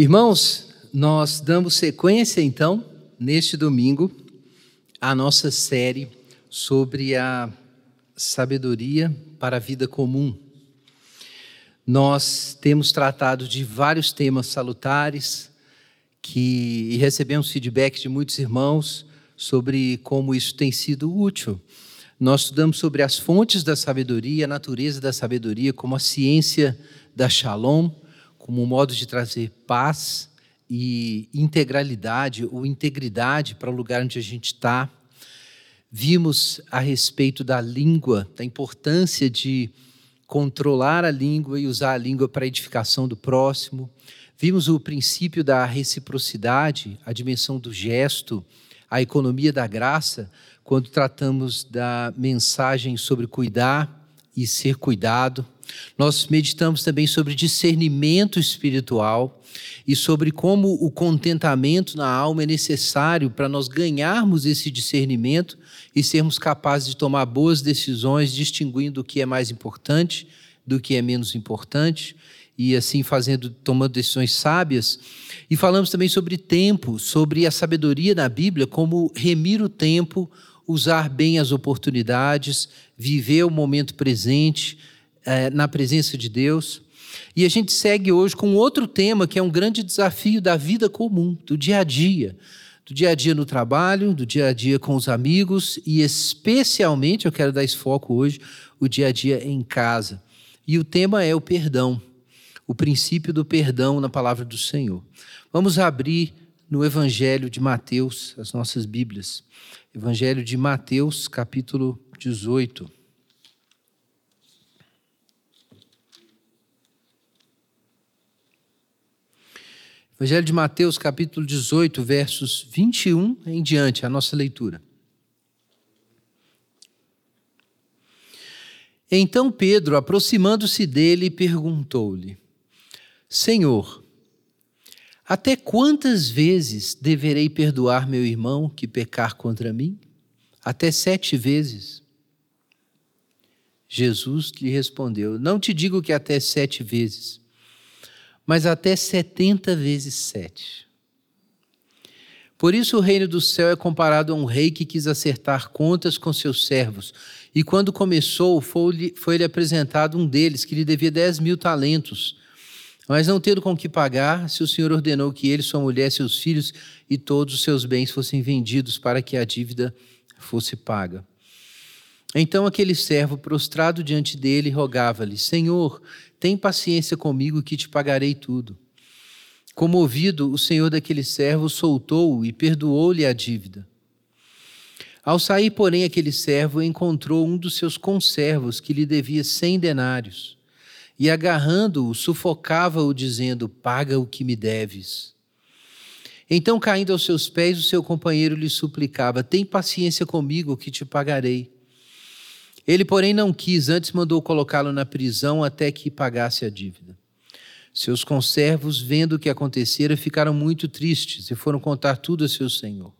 Irmãos, nós damos sequência então, neste domingo, à nossa série sobre a sabedoria para a vida comum. Nós temos tratado de vários temas salutares que e recebemos feedback de muitos irmãos sobre como isso tem sido útil. Nós estudamos sobre as fontes da sabedoria, a natureza da sabedoria, como a ciência da Shalom, como um modo de trazer paz e integralidade ou integridade para o lugar onde a gente está. Vimos a respeito da língua, da importância de controlar a língua e usar a língua para a edificação do próximo. Vimos o princípio da reciprocidade, a dimensão do gesto, a economia da graça, quando tratamos da mensagem sobre cuidar e ser cuidado. Nós meditamos também sobre discernimento espiritual e sobre como o contentamento na alma é necessário para nós ganharmos esse discernimento e sermos capazes de tomar boas decisões, distinguindo o que é mais importante do que é menos importante e assim fazendo, tomando decisões sábias. E falamos também sobre tempo, sobre a sabedoria na Bíblia, como remir o tempo, usar bem as oportunidades, viver o momento presente, é, na presença de Deus. E a gente segue hoje com outro tema que é um grande desafio da vida comum, do dia a dia. Do dia a dia no trabalho, do dia a dia com os amigos e, especialmente, eu quero dar esse foco hoje, o dia a dia em casa. E o tema é o perdão, o princípio do perdão na palavra do Senhor. Vamos abrir no Evangelho de Mateus, as nossas Bíblias. Evangelho de Mateus, capítulo 18. Evangelho de Mateus, capítulo 18, versos 21 em diante, a nossa leitura. Então Pedro, aproximando-se dele, perguntou-lhe: Senhor, até quantas vezes deverei perdoar meu irmão que pecar contra mim? Até sete vezes. Jesus lhe respondeu: Não te digo que até sete vezes mas até 70 vezes 7. Por isso o reino do céu é comparado a um rei que quis acertar contas com seus servos. E quando começou, foi-lhe foi apresentado um deles que lhe devia 10 mil talentos. Mas não tendo com que pagar, se o Senhor ordenou que ele, sua mulher, seus filhos e todos os seus bens fossem vendidos para que a dívida fosse paga. Então aquele servo, prostrado diante dele, rogava-lhe: Senhor, tem paciência comigo que te pagarei tudo. Comovido, o senhor daquele servo soltou-o e perdoou-lhe a dívida. Ao sair, porém, aquele servo encontrou um dos seus conservos que lhe devia cem denários, e agarrando-o, sufocava-o, dizendo: Paga o que me deves. Então, caindo aos seus pés, o seu companheiro lhe suplicava: Tem paciência comigo, que te pagarei. Ele, porém, não quis, antes mandou colocá-lo na prisão até que pagasse a dívida. Seus conservos, vendo o que acontecera, ficaram muito tristes e foram contar tudo a seu senhor.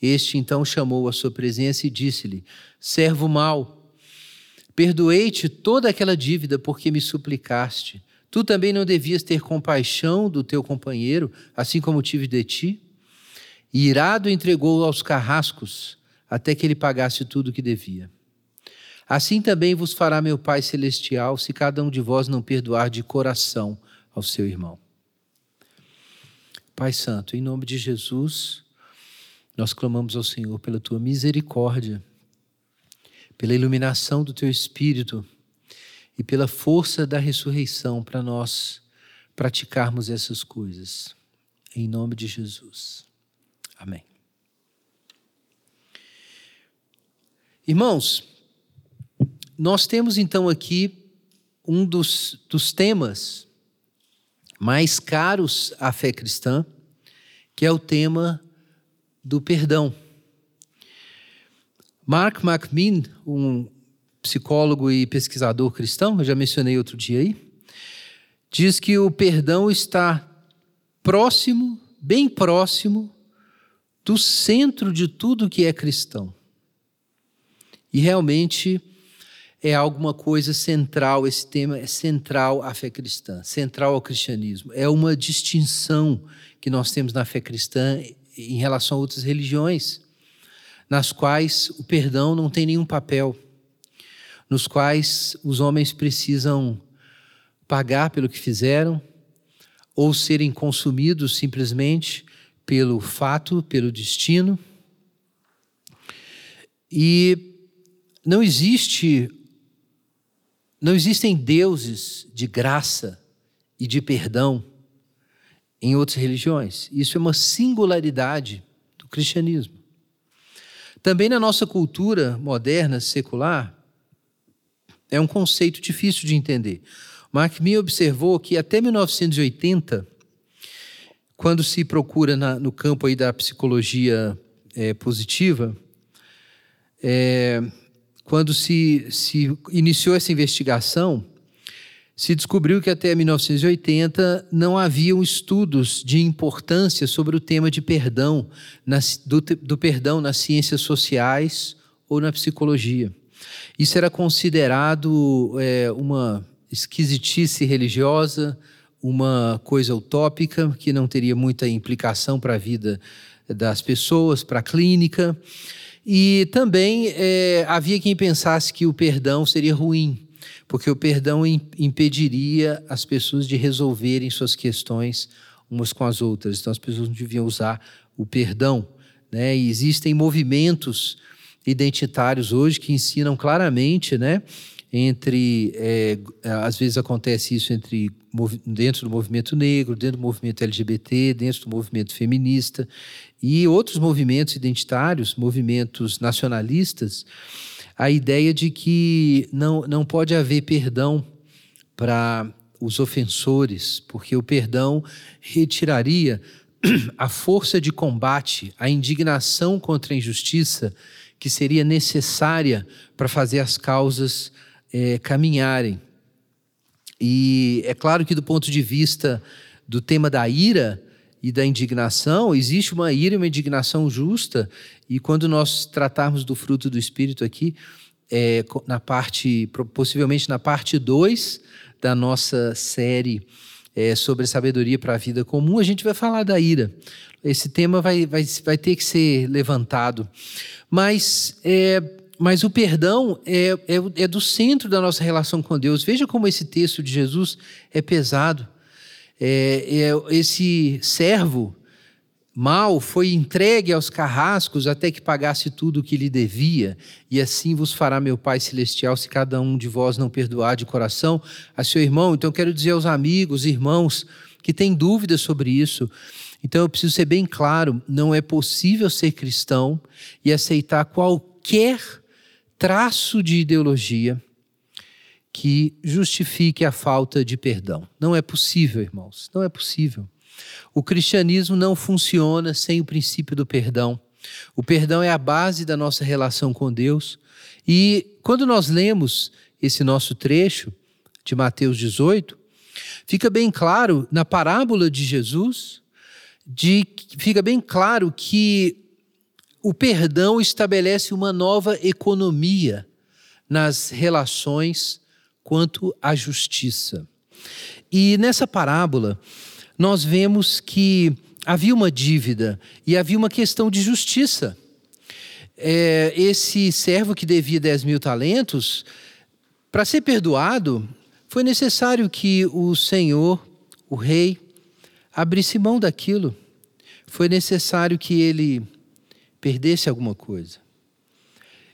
Este então chamou a sua presença e disse-lhe: Servo mau, perdoei-te toda aquela dívida porque me suplicaste. Tu também não devias ter compaixão do teu companheiro, assim como tive de ti? E irado entregou-o aos carrascos, até que ele pagasse tudo o que devia. Assim também vos fará meu Pai Celestial, se cada um de vós não perdoar de coração ao seu irmão. Pai Santo, em nome de Jesus, nós clamamos ao Senhor pela tua misericórdia, pela iluminação do teu Espírito e pela força da ressurreição para nós praticarmos essas coisas. Em nome de Jesus. Amém. Irmãos, nós temos então aqui um dos, dos temas mais caros à fé cristã, que é o tema do perdão. Mark McMinn, um psicólogo e pesquisador cristão, eu já mencionei outro dia aí, diz que o perdão está próximo, bem próximo, do centro de tudo que é cristão. E realmente é alguma coisa central, esse tema é central à fé cristã, central ao cristianismo. É uma distinção que nós temos na fé cristã em relação a outras religiões, nas quais o perdão não tem nenhum papel, nos quais os homens precisam pagar pelo que fizeram ou serem consumidos simplesmente pelo fato, pelo destino. E não existe não existem deuses de graça e de perdão em outras religiões. Isso é uma singularidade do cristianismo. Também na nossa cultura moderna, secular, é um conceito difícil de entender. Mark Me observou que até 1980, quando se procura na, no campo aí da psicologia é, positiva, é, quando se, se iniciou essa investigação, se descobriu que até 1980 não haviam estudos de importância sobre o tema de perdão, do, do perdão nas ciências sociais ou na psicologia. Isso era considerado é, uma esquisitice religiosa, uma coisa utópica que não teria muita implicação para a vida das pessoas, para a clínica. E também é, havia quem pensasse que o perdão seria ruim, porque o perdão impediria as pessoas de resolverem suas questões umas com as outras. Então as pessoas não deviam usar o perdão. Né? E existem movimentos identitários hoje que ensinam claramente, né? Entre, é, às vezes acontece isso entre dentro do movimento negro, dentro do movimento LGBT, dentro do movimento feminista e outros movimentos identitários, movimentos nacionalistas, a ideia de que não, não pode haver perdão para os ofensores, porque o perdão retiraria a força de combate, a indignação contra a injustiça que seria necessária para fazer as causas é, caminharem. E é claro que, do ponto de vista do tema da ira e da indignação, existe uma ira e uma indignação justa, e quando nós tratarmos do fruto do Espírito aqui, é, na parte, possivelmente na parte 2 da nossa série é, sobre sabedoria para a vida comum, a gente vai falar da ira. Esse tema vai, vai, vai ter que ser levantado. Mas, é, mas o perdão é, é, é do centro da nossa relação com Deus. Veja como esse texto de Jesus é pesado. É, é, esse servo mal foi entregue aos carrascos até que pagasse tudo o que lhe devia, e assim vos fará meu Pai Celestial, se cada um de vós não perdoar de coração a seu irmão. Então, quero dizer aos amigos, irmãos, que têm dúvidas sobre isso. Então, eu preciso ser bem claro: não é possível ser cristão e aceitar qualquer traço de ideologia que justifique a falta de perdão. Não é possível, irmãos, não é possível. O cristianismo não funciona sem o princípio do perdão. O perdão é a base da nossa relação com Deus. E quando nós lemos esse nosso trecho de Mateus 18, fica bem claro na parábola de Jesus, de, fica bem claro que o perdão estabelece uma nova economia nas relações quanto à justiça. E nessa parábola, nós vemos que havia uma dívida e havia uma questão de justiça. É, esse servo que devia 10 mil talentos, para ser perdoado, foi necessário que o Senhor, o rei, abrisse mão daquilo. Foi necessário que ele perdesse alguma coisa.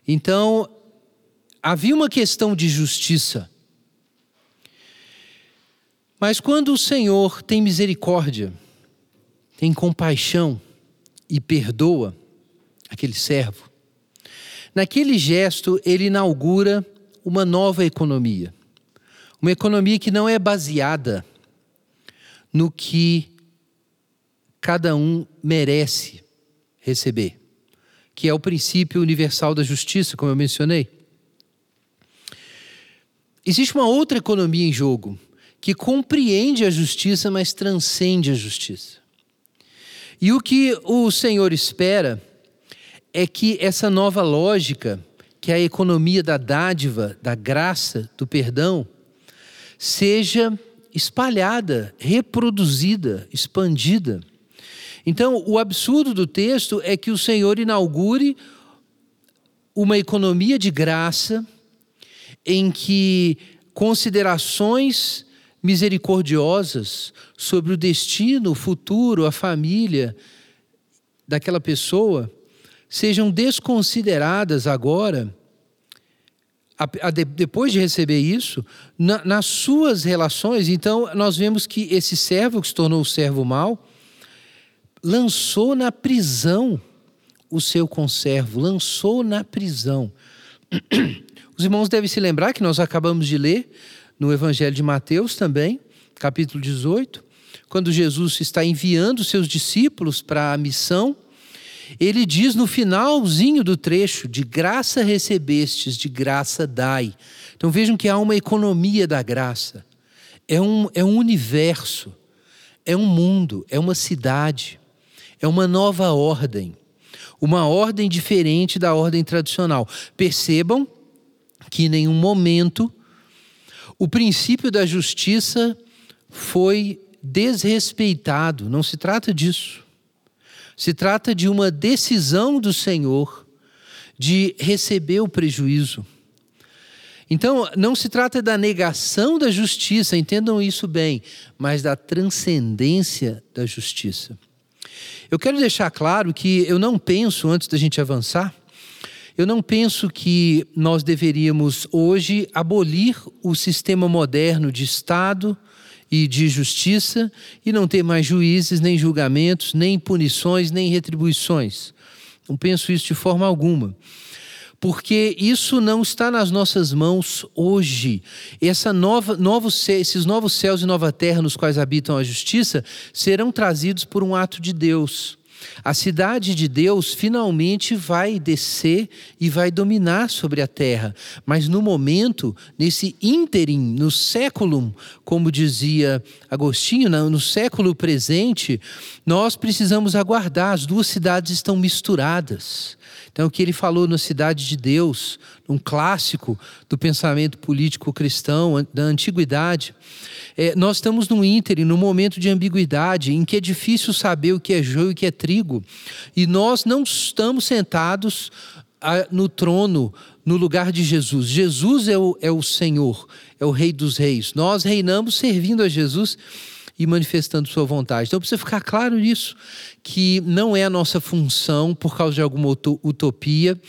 Então, havia uma questão de justiça. Mas quando o Senhor tem misericórdia, tem compaixão e perdoa aquele servo, naquele gesto ele inaugura uma nova economia. Uma economia que não é baseada no que cada um merece receber, que é o princípio universal da justiça, como eu mencionei. Existe uma outra economia em jogo, que compreende a justiça, mas transcende a justiça. E o que o Senhor espera é que essa nova lógica, que a economia da dádiva, da graça, do perdão, seja espalhada, reproduzida, expandida. Então, o absurdo do texto é que o Senhor inaugure uma economia de graça em que considerações misericordiosas sobre o destino, o futuro, a família daquela pessoa sejam desconsideradas agora, a, a, depois de receber isso, na, nas suas relações. Então, nós vemos que esse servo que se tornou o servo mau lançou na prisão o seu conservo, lançou na prisão. Os irmãos devem se lembrar que nós acabamos de ler no Evangelho de Mateus também, capítulo 18, quando Jesus está enviando seus discípulos para a missão, ele diz no finalzinho do trecho: de graça recebestes, de graça dai. Então vejam que há uma economia da graça, é um, é um universo, é um mundo, é uma cidade, é uma nova ordem, uma ordem diferente da ordem tradicional. Percebam que em nenhum momento o princípio da justiça foi desrespeitado, não se trata disso. Se trata de uma decisão do Senhor de receber o prejuízo. Então, não se trata da negação da justiça, entendam isso bem, mas da transcendência da justiça. Eu quero deixar claro que eu não penso, antes da gente avançar, eu não penso que nós deveríamos hoje abolir o sistema moderno de Estado e de justiça e não ter mais juízes, nem julgamentos, nem punições, nem retribuições. Não penso isso de forma alguma. Porque isso não está nas nossas mãos hoje. Essa nova, novos, esses novos céus e nova terra nos quais habitam a justiça serão trazidos por um ato de Deus. A cidade de Deus finalmente vai descer e vai dominar sobre a terra. Mas no momento, nesse ínterim, no século, como dizia Agostinho, no século presente, nós precisamos aguardar. As duas cidades estão misturadas. Então, o que ele falou na Cidade de Deus, um clássico do pensamento político cristão da antiguidade, é, nós estamos num ínterim, num momento de ambiguidade, em que é difícil saber o que é joio e o que é trigo, e nós não estamos sentados a, no trono, no lugar de Jesus. Jesus é o, é o Senhor, é o Rei dos Reis. Nós reinamos servindo a Jesus e manifestando sua vontade. Então precisa ficar claro nisso, que não é a nossa função, por causa de alguma utopia,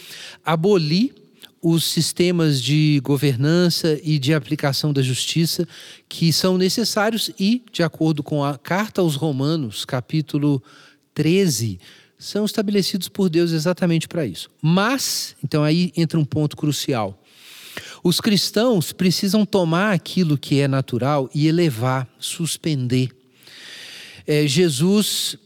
abolir os sistemas de governança e de aplicação da justiça que são necessários e, de acordo com a Carta aos Romanos, capítulo 13, são estabelecidos por Deus exatamente para isso. Mas, então aí entra um ponto crucial. Os cristãos precisam tomar aquilo que é natural e elevar, suspender. É, Jesus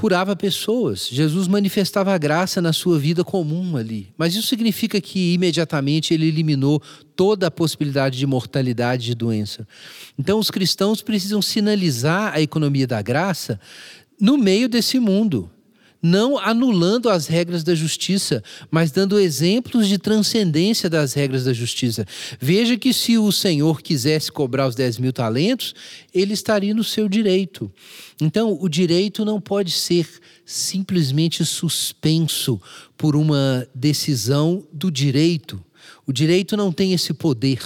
curava pessoas, Jesus manifestava a graça na sua vida comum ali. Mas isso significa que imediatamente ele eliminou toda a possibilidade de mortalidade de doença. Então os cristãos precisam sinalizar a economia da graça no meio desse mundo não anulando as regras da justiça, mas dando exemplos de transcendência das regras da justiça. Veja que se o Senhor quisesse cobrar os 10 mil talentos, ele estaria no seu direito. Então, o direito não pode ser simplesmente suspenso por uma decisão do direito. O direito não tem esse poder.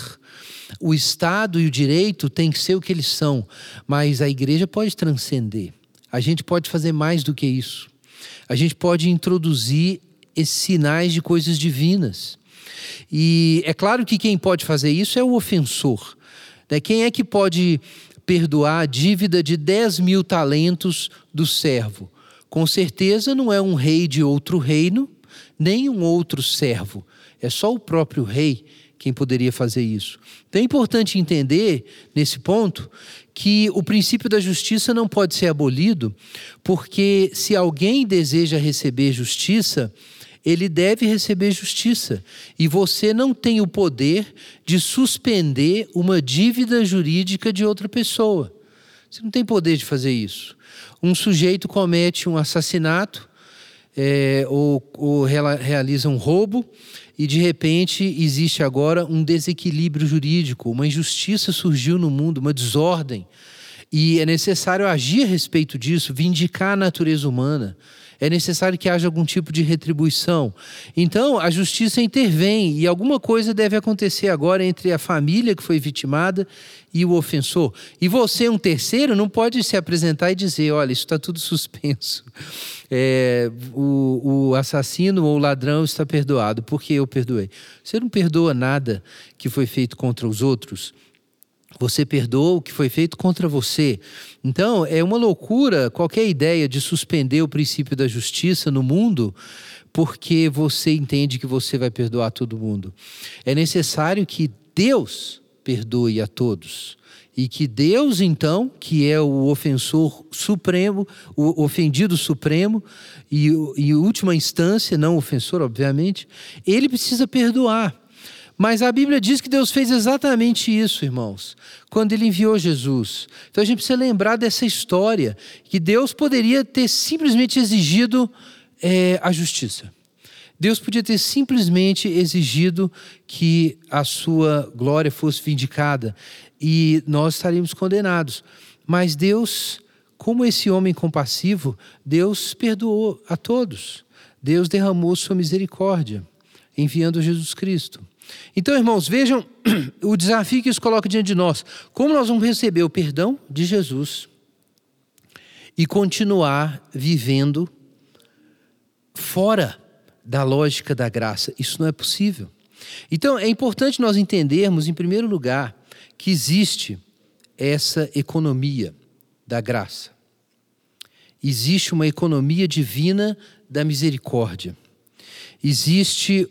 O Estado e o direito têm que ser o que eles são, mas a igreja pode transcender. A gente pode fazer mais do que isso a gente pode introduzir esses sinais de coisas divinas. E é claro que quem pode fazer isso é o ofensor. Né? Quem é que pode perdoar a dívida de 10 mil talentos do servo? Com certeza não é um rei de outro reino, nem um outro servo. É só o próprio rei quem poderia fazer isso. Então é importante entender, nesse ponto, que o princípio da justiça não pode ser abolido, porque se alguém deseja receber justiça, ele deve receber justiça. E você não tem o poder de suspender uma dívida jurídica de outra pessoa. Você não tem poder de fazer isso. Um sujeito comete um assassinato é, ou, ou realiza um roubo, e de repente existe agora um desequilíbrio jurídico, uma injustiça surgiu no mundo, uma desordem. E é necessário agir a respeito disso, vindicar a natureza humana. É necessário que haja algum tipo de retribuição. Então, a justiça intervém e alguma coisa deve acontecer agora entre a família que foi vitimada e o ofensor. E você, um terceiro, não pode se apresentar e dizer: olha, isso está tudo suspenso. É, o, o assassino ou o ladrão está perdoado, porque eu perdoei. Você não perdoa nada que foi feito contra os outros. Você perdoou o que foi feito contra você. Então, é uma loucura qualquer ideia de suspender o princípio da justiça no mundo porque você entende que você vai perdoar todo mundo. É necessário que Deus perdoe a todos. E que Deus, então, que é o ofensor supremo, o ofendido supremo, e, última instância, não ofensor, obviamente, ele precisa perdoar. Mas a Bíblia diz que Deus fez exatamente isso, irmãos, quando Ele enviou Jesus. Então a gente precisa lembrar dessa história, que Deus poderia ter simplesmente exigido é, a justiça. Deus podia ter simplesmente exigido que a sua glória fosse vindicada e nós estaríamos condenados. Mas Deus, como esse homem compassivo, Deus perdoou a todos. Deus derramou sua misericórdia, enviando Jesus Cristo. Então, irmãos, vejam o desafio que isso coloca diante de nós. Como nós vamos receber o perdão de Jesus e continuar vivendo fora da lógica da graça? Isso não é possível. Então, é importante nós entendermos, em primeiro lugar, que existe essa economia da graça. Existe uma economia divina da misericórdia. Existe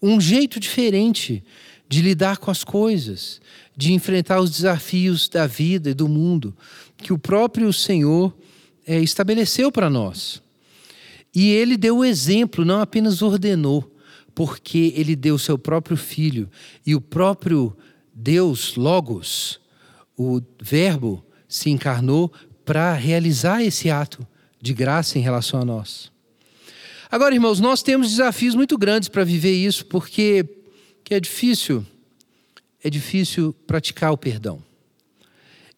um jeito diferente de lidar com as coisas, de enfrentar os desafios da vida e do mundo que o próprio Senhor é, estabeleceu para nós. E ele deu o exemplo, não apenas ordenou, porque ele deu seu próprio filho e o próprio Deus, Logos, o Verbo, se encarnou para realizar esse ato de graça em relação a nós. Agora, irmãos, nós temos desafios muito grandes para viver isso, porque que é difícil, é difícil praticar o perdão.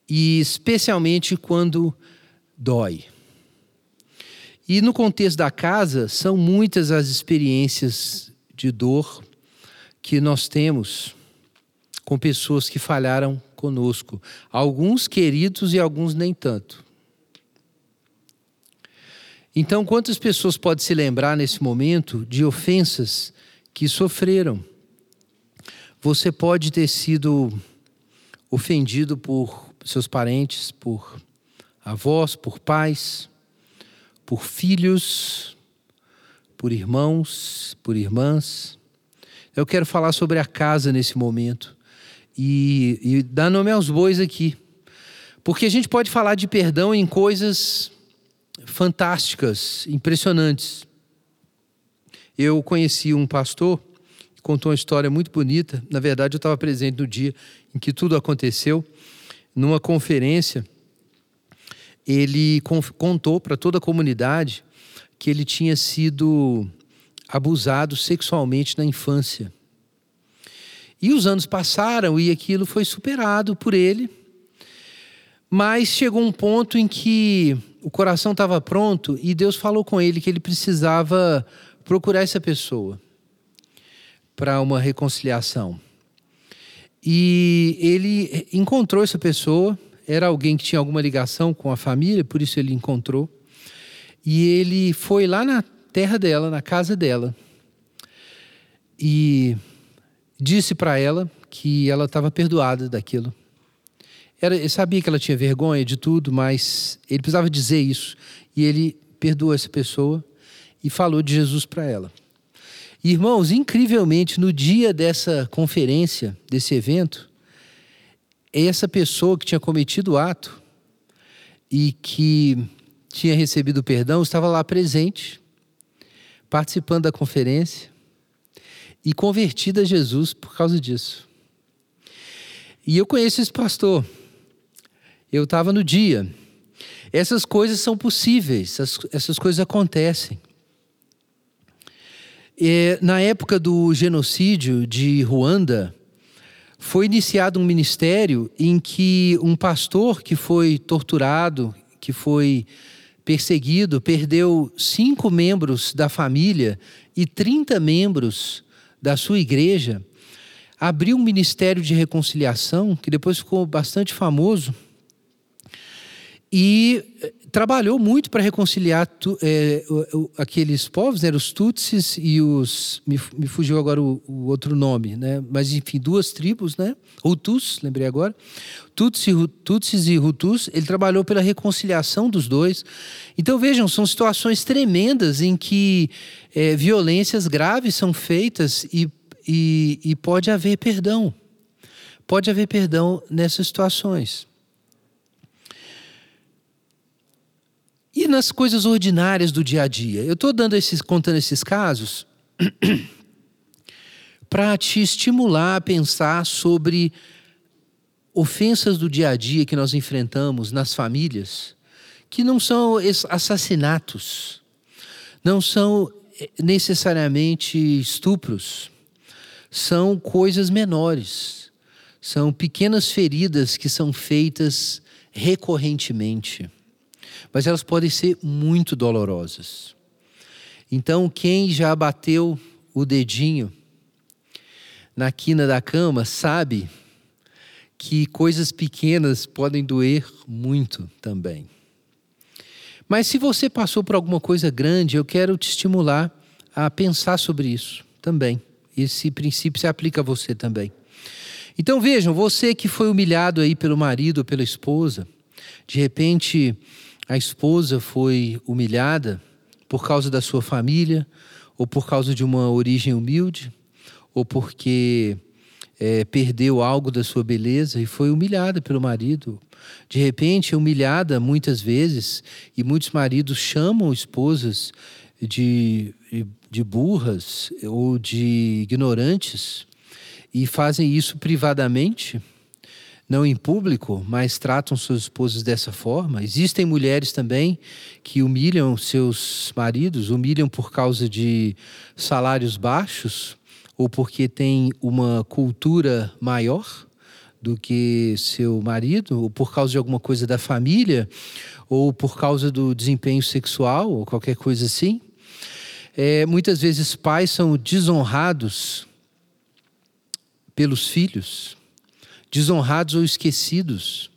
E especialmente quando dói. E no contexto da casa, são muitas as experiências de dor que nós temos com pessoas que falharam conosco. Alguns queridos e alguns nem tanto. Então, quantas pessoas podem se lembrar nesse momento de ofensas que sofreram? Você pode ter sido ofendido por seus parentes, por avós, por pais, por filhos, por irmãos, por irmãs. Eu quero falar sobre a casa nesse momento e, e dar nome aos bois aqui. Porque a gente pode falar de perdão em coisas fantásticas, impressionantes. Eu conheci um pastor que contou uma história muito bonita. Na verdade, eu estava presente no dia em que tudo aconteceu. Numa conferência, ele contou para toda a comunidade que ele tinha sido abusado sexualmente na infância. E os anos passaram e aquilo foi superado por ele. Mas chegou um ponto em que o coração estava pronto e Deus falou com ele que ele precisava procurar essa pessoa para uma reconciliação. E ele encontrou essa pessoa, era alguém que tinha alguma ligação com a família, por isso ele encontrou. E ele foi lá na terra dela, na casa dela, e disse para ela que ela estava perdoada daquilo. Era, ele sabia que ela tinha vergonha de tudo, mas ele precisava dizer isso. E ele perdoou essa pessoa e falou de Jesus para ela. Irmãos, incrivelmente, no dia dessa conferência, desse evento, essa pessoa que tinha cometido o ato e que tinha recebido perdão estava lá presente, participando da conferência e convertida a Jesus por causa disso. E eu conheço esse pastor eu estava no dia. Essas coisas são possíveis, essas, essas coisas acontecem. É, na época do genocídio de Ruanda, foi iniciado um ministério em que um pastor que foi torturado, que foi perseguido, perdeu cinco membros da família e 30 membros da sua igreja, abriu um ministério de reconciliação, que depois ficou bastante famoso, e trabalhou muito para reconciliar tu, é, aqueles povos, né, os Tutsis e os. Me, me fugiu agora o, o, outro nome, né? mas enfim, duas tribos, né? Hutus, lembrei agora. Tutsi, Tutsis e Hutus, ele trabalhou pela reconciliação dos dois. Então vejam, são situações tremendas em que é, violências graves são feitas e, e, e pode haver perdão. Pode haver perdão nessas situações. E nas coisas ordinárias do dia a dia? Eu estou dando esses, contando esses casos para te estimular a pensar sobre ofensas do dia a dia que nós enfrentamos nas famílias, que não são assassinatos, não são eh, necessariamente estupros, são coisas menores, são pequenas feridas que são feitas recorrentemente mas elas podem ser muito dolorosas. Então, quem já bateu o dedinho na quina da cama sabe que coisas pequenas podem doer muito também. Mas se você passou por alguma coisa grande, eu quero te estimular a pensar sobre isso também. Esse princípio se aplica a você também. Então vejam, você que foi humilhado aí pelo marido ou pela esposa, de repente a esposa foi humilhada por causa da sua família, ou por causa de uma origem humilde, ou porque é, perdeu algo da sua beleza e foi humilhada pelo marido. De repente, é humilhada muitas vezes, e muitos maridos chamam esposas de, de burras ou de ignorantes e fazem isso privadamente não em público, mas tratam suas esposas dessa forma. Existem mulheres também que humilham seus maridos, humilham por causa de salários baixos ou porque têm uma cultura maior do que seu marido, ou por causa de alguma coisa da família, ou por causa do desempenho sexual, ou qualquer coisa assim. É, muitas vezes pais são desonrados pelos filhos desonrados ou esquecidos,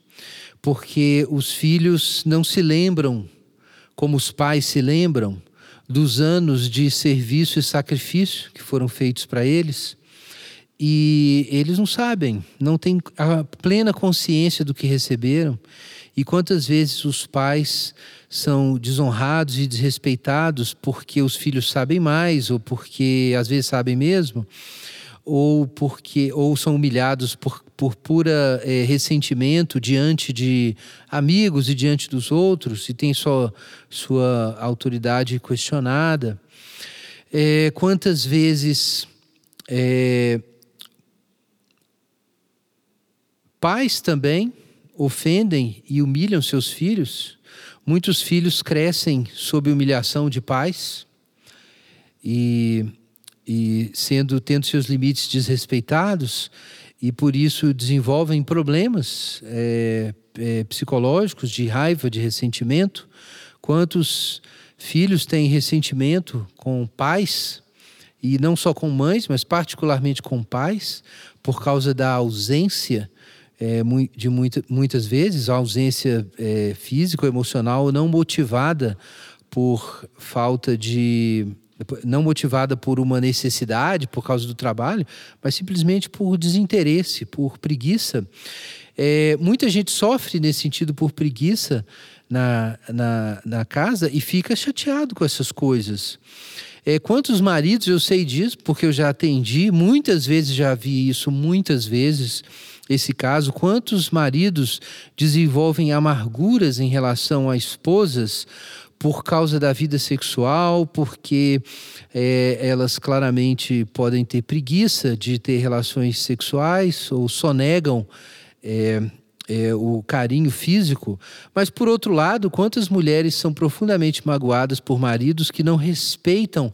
porque os filhos não se lembram, como os pais se lembram, dos anos de serviço e sacrifício que foram feitos para eles. E eles não sabem, não têm a plena consciência do que receberam. E quantas vezes os pais são desonrados e desrespeitados porque os filhos sabem mais, ou porque às vezes sabem mesmo, ou porque ou são humilhados por, por pura é, ressentimento diante de amigos e diante dos outros e tem só sua autoridade questionada. É, quantas vezes é, pais também ofendem e humilham seus filhos? Muitos filhos crescem sob humilhação de pais e e sendo tendo seus limites desrespeitados e por isso desenvolvem problemas é, é, psicológicos de raiva, de ressentimento. Quantos filhos têm ressentimento com pais e não só com mães, mas particularmente com pais por causa da ausência é, de muita, muitas vezes a ausência é, física emocional não motivada por falta de não motivada por uma necessidade, por causa do trabalho, mas simplesmente por desinteresse, por preguiça. É, muita gente sofre nesse sentido por preguiça na, na, na casa e fica chateado com essas coisas. É, quantos maridos, eu sei disso, porque eu já atendi, muitas vezes já vi isso, muitas vezes, esse caso. Quantos maridos desenvolvem amarguras em relação a esposas por causa da vida sexual, porque é, elas claramente podem ter preguiça de ter relações sexuais ou só negam é, é, o carinho físico. Mas, por outro lado, quantas mulheres são profundamente magoadas por maridos que não respeitam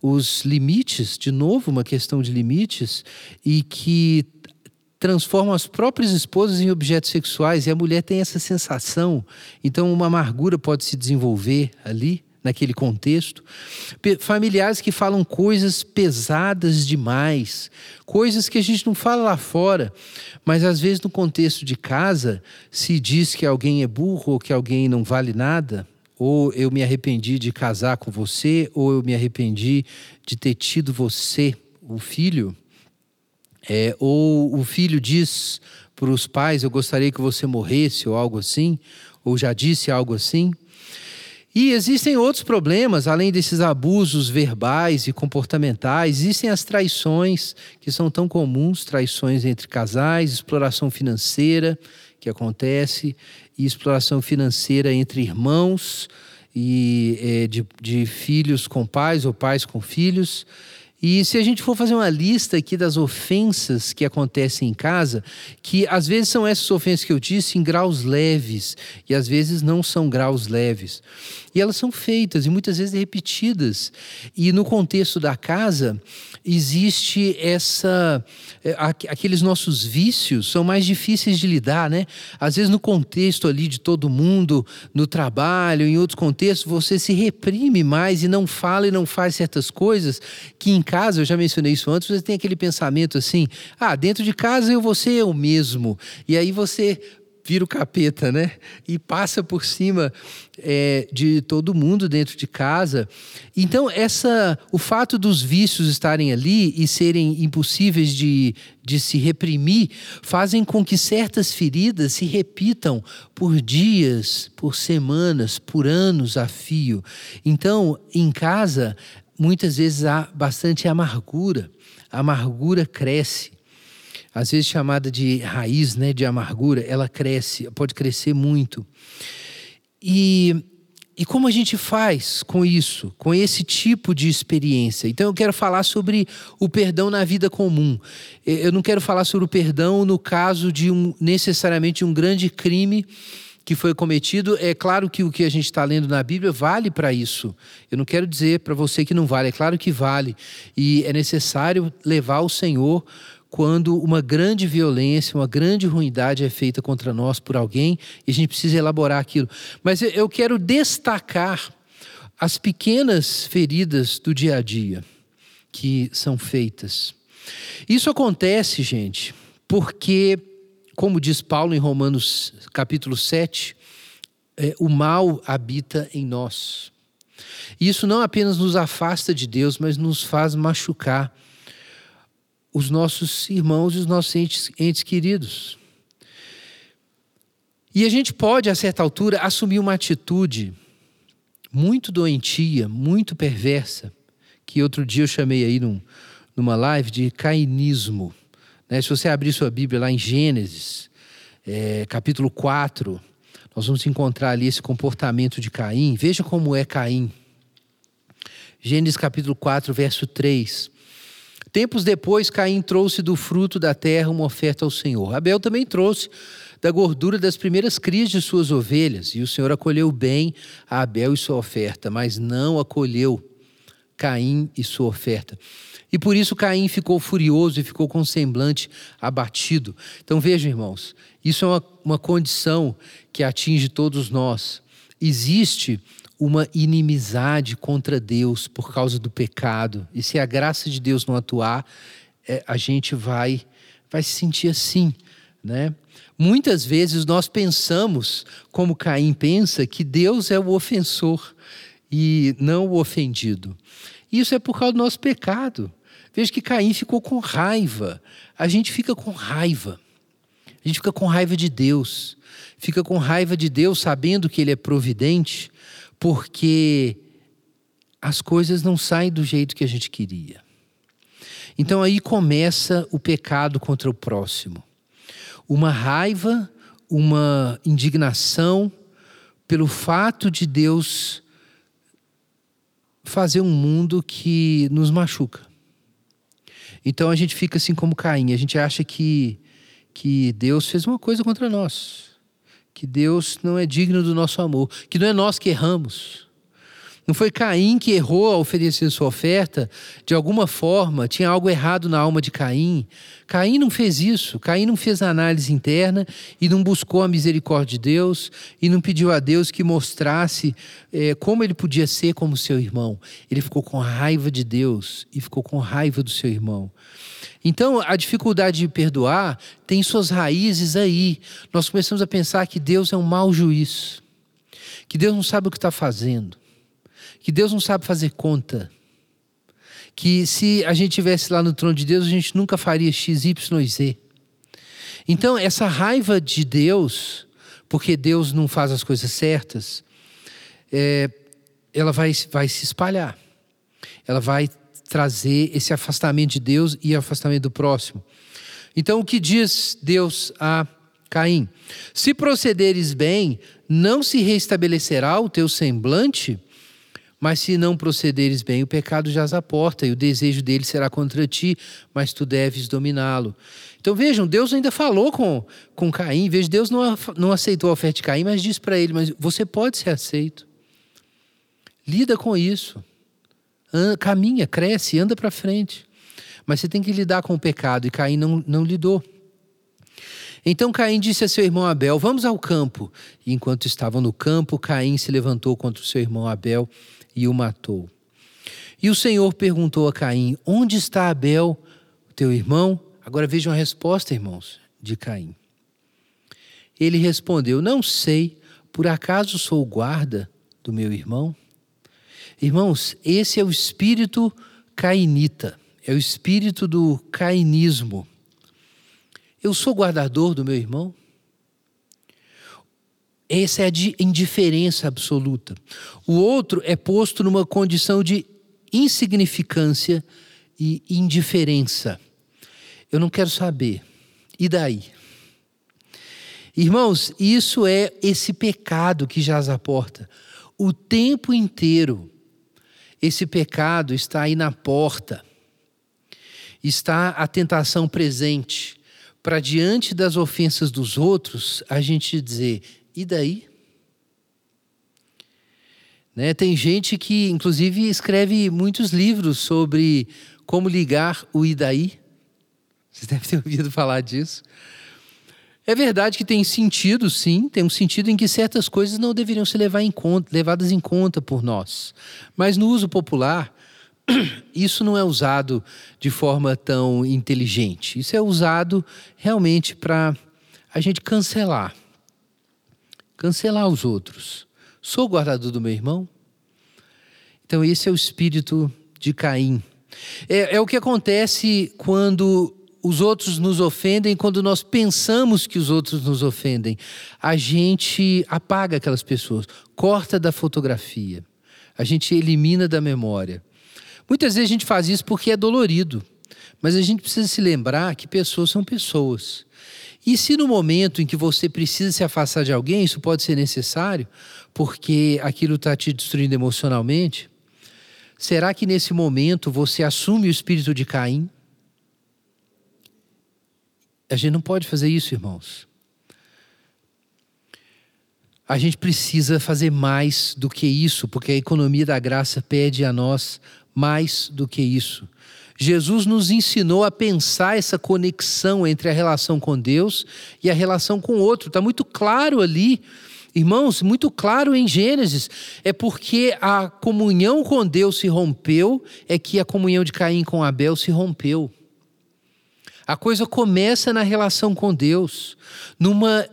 os limites, de novo, uma questão de limites, e que transformam as próprias esposas em objetos sexuais, e a mulher tem essa sensação. Então, uma amargura pode se desenvolver ali naquele contexto. Familiares que falam coisas pesadas demais, coisas que a gente não fala lá fora, mas às vezes no contexto de casa se diz que alguém é burro ou que alguém não vale nada. Ou eu me arrependi de casar com você, ou eu me arrependi de ter tido você, o filho. É, ou o filho diz para os pais: Eu gostaria que você morresse, ou algo assim, ou já disse algo assim. E existem outros problemas, além desses abusos verbais e comportamentais, existem as traições, que são tão comuns traições entre casais, exploração financeira, que acontece, e exploração financeira entre irmãos, e é, de, de filhos com pais ou pais com filhos. E se a gente for fazer uma lista aqui das ofensas que acontecem em casa, que às vezes são essas ofensas que eu disse em graus leves, e às vezes não são graus leves. E elas são feitas e muitas vezes repetidas. E no contexto da casa, existe essa. É, aqueles nossos vícios são mais difíceis de lidar, né? Às vezes, no contexto ali de todo mundo, no trabalho, em outros contextos, você se reprime mais e não fala e não faz certas coisas que em casa, eu já mencionei isso antes, você tem aquele pensamento assim: ah, dentro de casa eu vou ser eu mesmo. E aí você vira o capeta, né? E passa por cima é, de todo mundo dentro de casa. Então, essa, o fato dos vícios estarem ali e serem impossíveis de, de se reprimir, fazem com que certas feridas se repitam por dias, por semanas, por anos a fio. Então, em casa, muitas vezes há bastante amargura. A amargura cresce às vezes chamada de raiz, né, de amargura, ela cresce, pode crescer muito. E, e como a gente faz com isso, com esse tipo de experiência? Então eu quero falar sobre o perdão na vida comum. Eu não quero falar sobre o perdão no caso de um necessariamente um grande crime que foi cometido. É claro que o que a gente está lendo na Bíblia vale para isso. Eu não quero dizer para você que não vale, é claro que vale. E é necessário levar o Senhor quando uma grande violência, uma grande ruindade é feita contra nós por alguém e a gente precisa elaborar aquilo. Mas eu quero destacar as pequenas feridas do dia a dia que são feitas. Isso acontece, gente, porque, como diz Paulo em Romanos capítulo 7, é, o mal habita em nós. Isso não apenas nos afasta de Deus, mas nos faz machucar os nossos irmãos e os nossos entes, entes queridos. E a gente pode, a certa altura, assumir uma atitude muito doentia, muito perversa, que outro dia eu chamei aí num, numa live de cainismo. Né? Se você abrir sua Bíblia lá em Gênesis, é, capítulo 4, nós vamos encontrar ali esse comportamento de Caim. Veja como é Caim. Gênesis capítulo 4, verso 3. Tempos depois, Caim trouxe do fruto da terra uma oferta ao Senhor. Abel também trouxe da gordura das primeiras crias de suas ovelhas, e o Senhor acolheu bem a Abel e sua oferta, mas não acolheu Caim e sua oferta. E por isso Caim ficou furioso e ficou com semblante abatido. Então vejam, irmãos, isso é uma, uma condição que atinge todos nós. Existe uma inimizade contra Deus por causa do pecado. E se a graça de Deus não atuar, é, a gente vai, vai se sentir assim, né? Muitas vezes nós pensamos, como Caim pensa, que Deus é o ofensor e não o ofendido. Isso é por causa do nosso pecado. Veja que Caim ficou com raiva. A gente fica com raiva. A gente fica com raiva de Deus. Fica com raiva de Deus sabendo que Ele é providente, porque as coisas não saem do jeito que a gente queria. Então aí começa o pecado contra o próximo. Uma raiva, uma indignação pelo fato de Deus fazer um mundo que nos machuca. Então a gente fica assim como Caim, a gente acha que, que Deus fez uma coisa contra nós que Deus não é digno do nosso amor, que não é nós que erramos. Não foi Caim que errou ao oferecer sua oferta? De alguma forma, tinha algo errado na alma de Caim. Caim não fez isso. Caim não fez a análise interna e não buscou a misericórdia de Deus e não pediu a Deus que mostrasse é, como ele podia ser como seu irmão. Ele ficou com raiva de Deus e ficou com raiva do seu irmão. Então, a dificuldade de perdoar tem suas raízes aí. Nós começamos a pensar que Deus é um mau juiz, que Deus não sabe o que está fazendo que Deus não sabe fazer conta. Que se a gente tivesse lá no trono de Deus, a gente nunca faria X, Y e Z. Então, essa raiva de Deus, porque Deus não faz as coisas certas, é, ela vai, vai se espalhar. Ela vai trazer esse afastamento de Deus e afastamento do próximo. Então, o que diz Deus a Caim? Se procederes bem, não se restabelecerá o teu semblante mas se não procederes bem, o pecado jaz à porta, e o desejo dele será contra ti, mas tu deves dominá-lo. Então vejam, Deus ainda falou com, com Caim, veja, Deus não, não aceitou a oferta de Caim, mas disse para ele: Mas você pode ser aceito. Lida com isso. caminha, cresce, anda para frente. Mas você tem que lidar com o pecado, e Caim não, não lidou. Então Caim disse a seu irmão Abel: Vamos ao campo. E enquanto estavam no campo, Caim se levantou contra o seu irmão Abel e o matou. E o Senhor perguntou a Caim: Onde está Abel, teu irmão? Agora vejam a resposta, irmãos, de Caim. Ele respondeu: Não sei, por acaso sou guarda do meu irmão? Irmãos, esse é o espírito cainita, é o espírito do cainismo. Eu sou guardador do meu irmão? Essa é a indiferença absoluta. O outro é posto numa condição de insignificância e indiferença. Eu não quero saber. E daí? Irmãos, isso é esse pecado que jaz à porta. O tempo inteiro, esse pecado está aí na porta. Está a tentação presente. Para diante das ofensas dos outros, a gente dizer: e daí? Né? Tem gente que, inclusive, escreve muitos livros sobre como ligar o e daí. Você deve ter ouvido falar disso. É verdade que tem sentido, sim, tem um sentido em que certas coisas não deveriam ser levar em conta, levadas em conta por nós. Mas no uso popular, isso não é usado de forma tão inteligente. Isso é usado realmente para a gente cancelar cancelar os outros. Sou guardador do meu irmão? Então, esse é o espírito de Caim. É, é o que acontece quando os outros nos ofendem, quando nós pensamos que os outros nos ofendem. A gente apaga aquelas pessoas, corta da fotografia, a gente elimina da memória. Muitas vezes a gente faz isso porque é dolorido, mas a gente precisa se lembrar que pessoas são pessoas. E se no momento em que você precisa se afastar de alguém, isso pode ser necessário, porque aquilo está te destruindo emocionalmente, será que nesse momento você assume o espírito de Caim? A gente não pode fazer isso, irmãos. A gente precisa fazer mais do que isso, porque a economia da graça pede a nós mais do que isso. Jesus nos ensinou a pensar essa conexão entre a relação com Deus e a relação com o outro. Está muito claro ali, irmãos, muito claro em Gênesis. É porque a comunhão com Deus se rompeu, é que a comunhão de Caim com Abel se rompeu. A coisa começa na relação com Deus, numa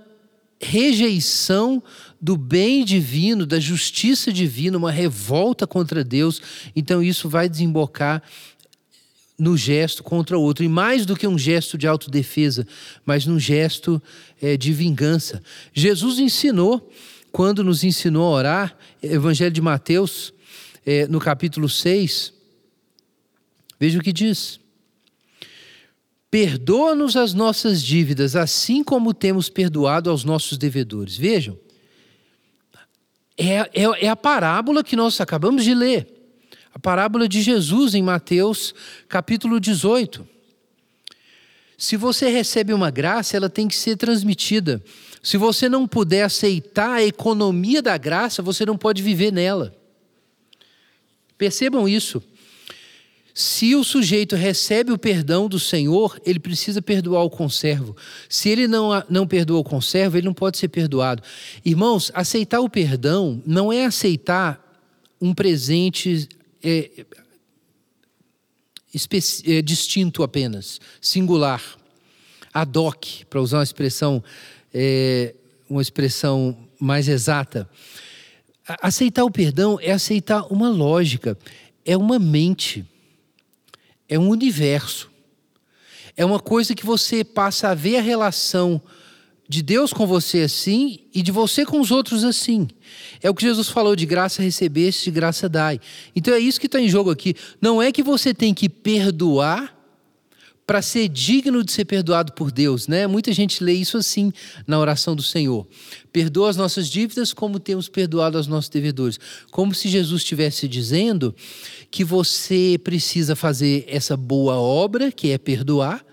rejeição do bem divino, da justiça divina, uma revolta contra Deus. Então isso vai desembocar no gesto contra o outro. E mais do que um gesto de autodefesa, mas num gesto é, de vingança. Jesus ensinou, quando nos ensinou a orar, Evangelho de Mateus, é, no capítulo 6, veja o que diz. Perdoa-nos as nossas dívidas, assim como temos perdoado aos nossos devedores. Vejam, é, é, é a parábola que nós acabamos de ler a parábola de Jesus em Mateus capítulo 18. Se você recebe uma graça, ela tem que ser transmitida. Se você não puder aceitar a economia da graça, você não pode viver nela. Percebam isso. Se o sujeito recebe o perdão do Senhor, ele precisa perdoar o conservo. Se ele não, não perdoa o conservo, ele não pode ser perdoado. Irmãos, aceitar o perdão não é aceitar um presente é, é, distinto apenas, singular, ad hoc, para usar uma expressão, é, uma expressão mais exata. Aceitar o perdão é aceitar uma lógica, é uma mente é um universo. É uma coisa que você passa a ver a relação de Deus com você assim e de você com os outros assim. É o que Jesus falou: de graça recebeste, de graça dai. Então é isso que está em jogo aqui. Não é que você tem que perdoar para ser digno de ser perdoado por Deus, né? Muita gente lê isso assim na oração do Senhor. Perdoa as nossas dívidas como temos perdoado aos nossos devedores. Como se Jesus estivesse dizendo que você precisa fazer essa boa obra, que é perdoar,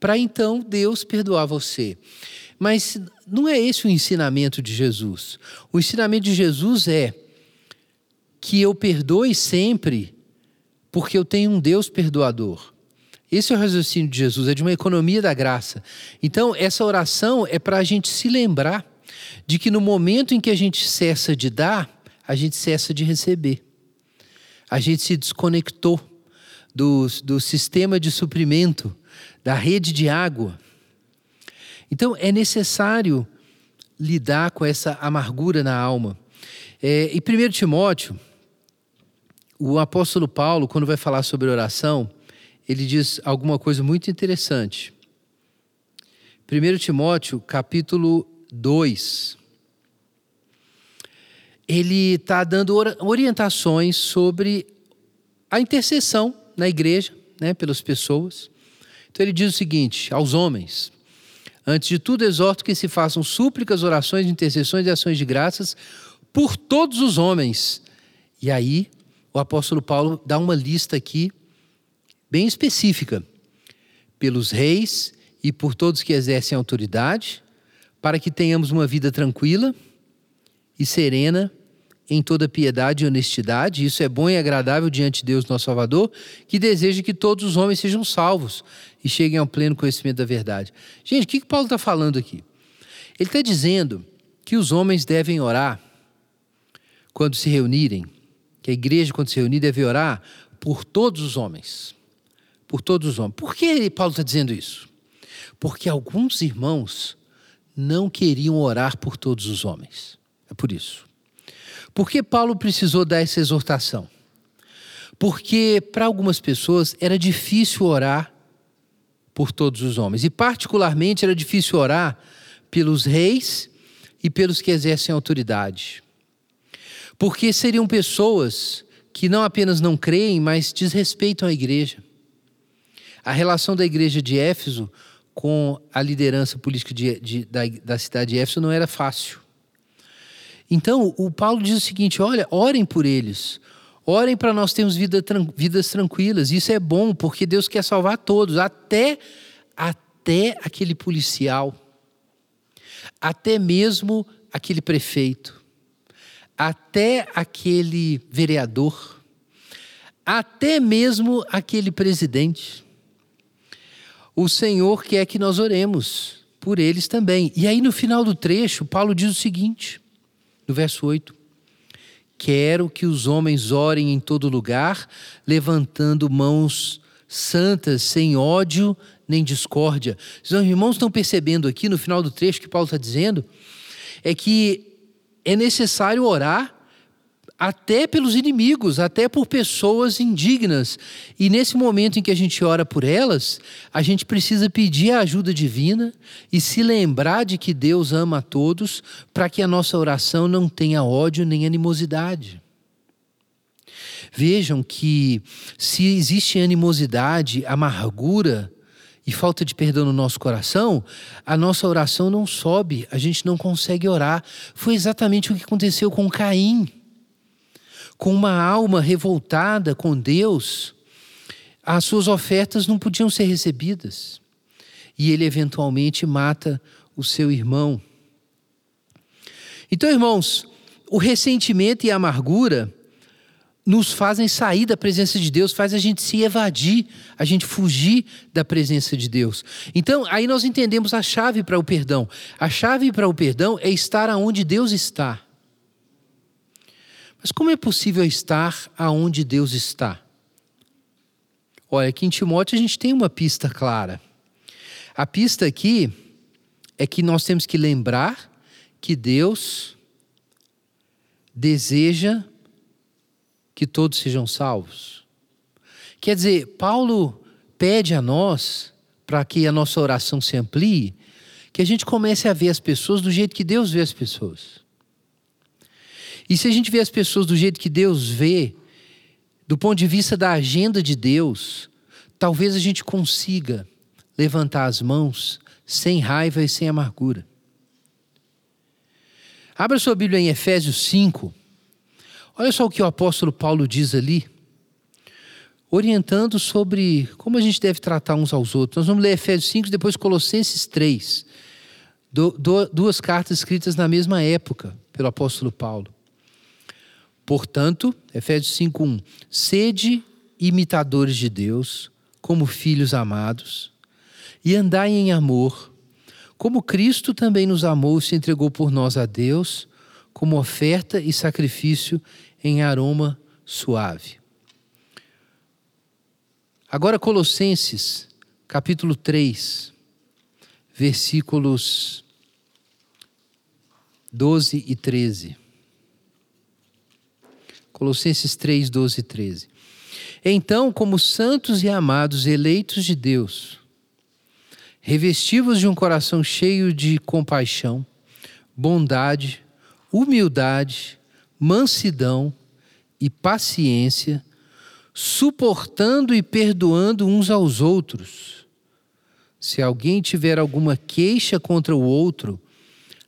para então Deus perdoar você. Mas não é esse o ensinamento de Jesus. O ensinamento de Jesus é que eu perdoe sempre, porque eu tenho um Deus perdoador. Esse é o raciocínio de Jesus, é de uma economia da graça. Então, essa oração é para a gente se lembrar de que no momento em que a gente cessa de dar, a gente cessa de receber. A gente se desconectou do, do sistema de suprimento, da rede de água. Então, é necessário lidar com essa amargura na alma. É, em 1 Timóteo, o apóstolo Paulo, quando vai falar sobre oração, ele diz alguma coisa muito interessante. 1 Timóteo, capítulo 2. Ele está dando orientações sobre a intercessão na igreja, né, pelas pessoas. Então ele diz o seguinte aos homens: Antes de tudo, exorto que se façam súplicas, orações, intercessões e ações de graças por todos os homens. E aí, o apóstolo Paulo dá uma lista aqui bem específica, pelos reis e por todos que exercem autoridade, para que tenhamos uma vida tranquila e serena em toda piedade e honestidade. Isso é bom e agradável diante de Deus, nosso Salvador, que deseja que todos os homens sejam salvos e cheguem ao pleno conhecimento da verdade. Gente, o que, que Paulo está falando aqui? Ele está dizendo que os homens devem orar quando se reunirem, que a igreja, quando se reunir, deve orar por todos os homens por todos os homens. Por que Paulo está dizendo isso? Porque alguns irmãos não queriam orar por todos os homens. É por isso. Por que Paulo precisou dar essa exortação? Porque para algumas pessoas era difícil orar por todos os homens. E, particularmente, era difícil orar pelos reis e pelos que exercem autoridade. Porque seriam pessoas que não apenas não creem, mas desrespeitam a igreja. A relação da igreja de Éfeso com a liderança política de, de, da, da cidade de Éfeso não era fácil. Então, o Paulo diz o seguinte: olha, orem por eles. Orem para nós termos vida, vidas tranquilas. Isso é bom, porque Deus quer salvar todos, até, até aquele policial, até mesmo aquele prefeito, até aquele vereador, até mesmo aquele presidente o Senhor quer que nós oremos por eles também. E aí, no final do trecho, Paulo diz o seguinte, no verso 8: Quero que os homens orem em todo lugar, levantando mãos santas, sem ódio nem discórdia. Os irmãos estão percebendo aqui no final do trecho que Paulo está dizendo, é que é necessário orar até pelos inimigos, até por pessoas indignas. E nesse momento em que a gente ora por elas, a gente precisa pedir a ajuda divina e se lembrar de que Deus ama a todos, para que a nossa oração não tenha ódio nem animosidade. Vejam que se existe animosidade, amargura e falta de perdão no nosso coração, a nossa oração não sobe, a gente não consegue orar. Foi exatamente o que aconteceu com Caim com uma alma revoltada com Deus, as suas ofertas não podiam ser recebidas. E ele eventualmente mata o seu irmão. Então, irmãos, o ressentimento e a amargura nos fazem sair da presença de Deus, faz a gente se evadir, a gente fugir da presença de Deus. Então, aí nós entendemos a chave para o perdão. A chave para o perdão é estar aonde Deus está. Mas como é possível estar aonde Deus está? Olha, aqui em Timóteo a gente tem uma pista clara. A pista aqui é que nós temos que lembrar que Deus deseja que todos sejam salvos. Quer dizer, Paulo pede a nós, para que a nossa oração se amplie, que a gente comece a ver as pessoas do jeito que Deus vê as pessoas. E se a gente vê as pessoas do jeito que Deus vê, do ponto de vista da agenda de Deus, talvez a gente consiga levantar as mãos sem raiva e sem amargura. Abra sua Bíblia em Efésios 5. Olha só o que o apóstolo Paulo diz ali, orientando sobre como a gente deve tratar uns aos outros. Nós vamos ler Efésios 5, depois Colossenses 3. Do, do, duas cartas escritas na mesma época pelo apóstolo Paulo. Portanto, Efésios 5:1, sede imitadores de Deus, como filhos amados, e andai em amor, como Cristo também nos amou e se entregou por nós a Deus, como oferta e sacrifício em aroma suave. Agora, Colossenses, capítulo 3, versículos 12 e 13. Colossenses 3, 12 e 13. Então, como santos e amados eleitos de Deus, revestivos de um coração cheio de compaixão, bondade, humildade, mansidão e paciência, suportando e perdoando uns aos outros. Se alguém tiver alguma queixa contra o outro,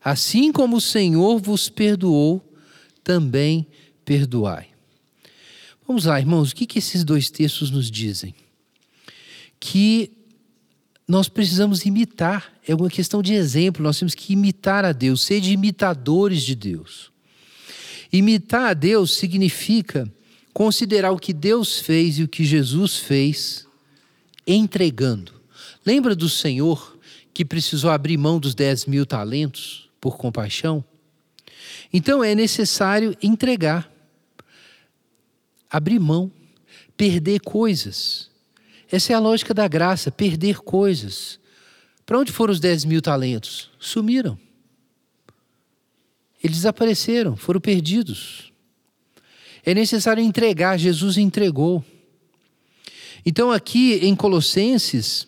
assim como o Senhor vos perdoou, também perdoai. Vamos lá, irmãos, o que, que esses dois textos nos dizem? Que nós precisamos imitar, é uma questão de exemplo, nós temos que imitar a Deus, ser de imitadores de Deus. Imitar a Deus significa considerar o que Deus fez e o que Jesus fez, entregando. Lembra do Senhor que precisou abrir mão dos 10 mil talentos por compaixão? Então é necessário entregar, abrir mão, perder coisas. Essa é a lógica da graça, perder coisas. Para onde foram os 10 mil talentos? Sumiram. Eles desapareceram, foram perdidos. É necessário entregar, Jesus entregou. Então, aqui em Colossenses,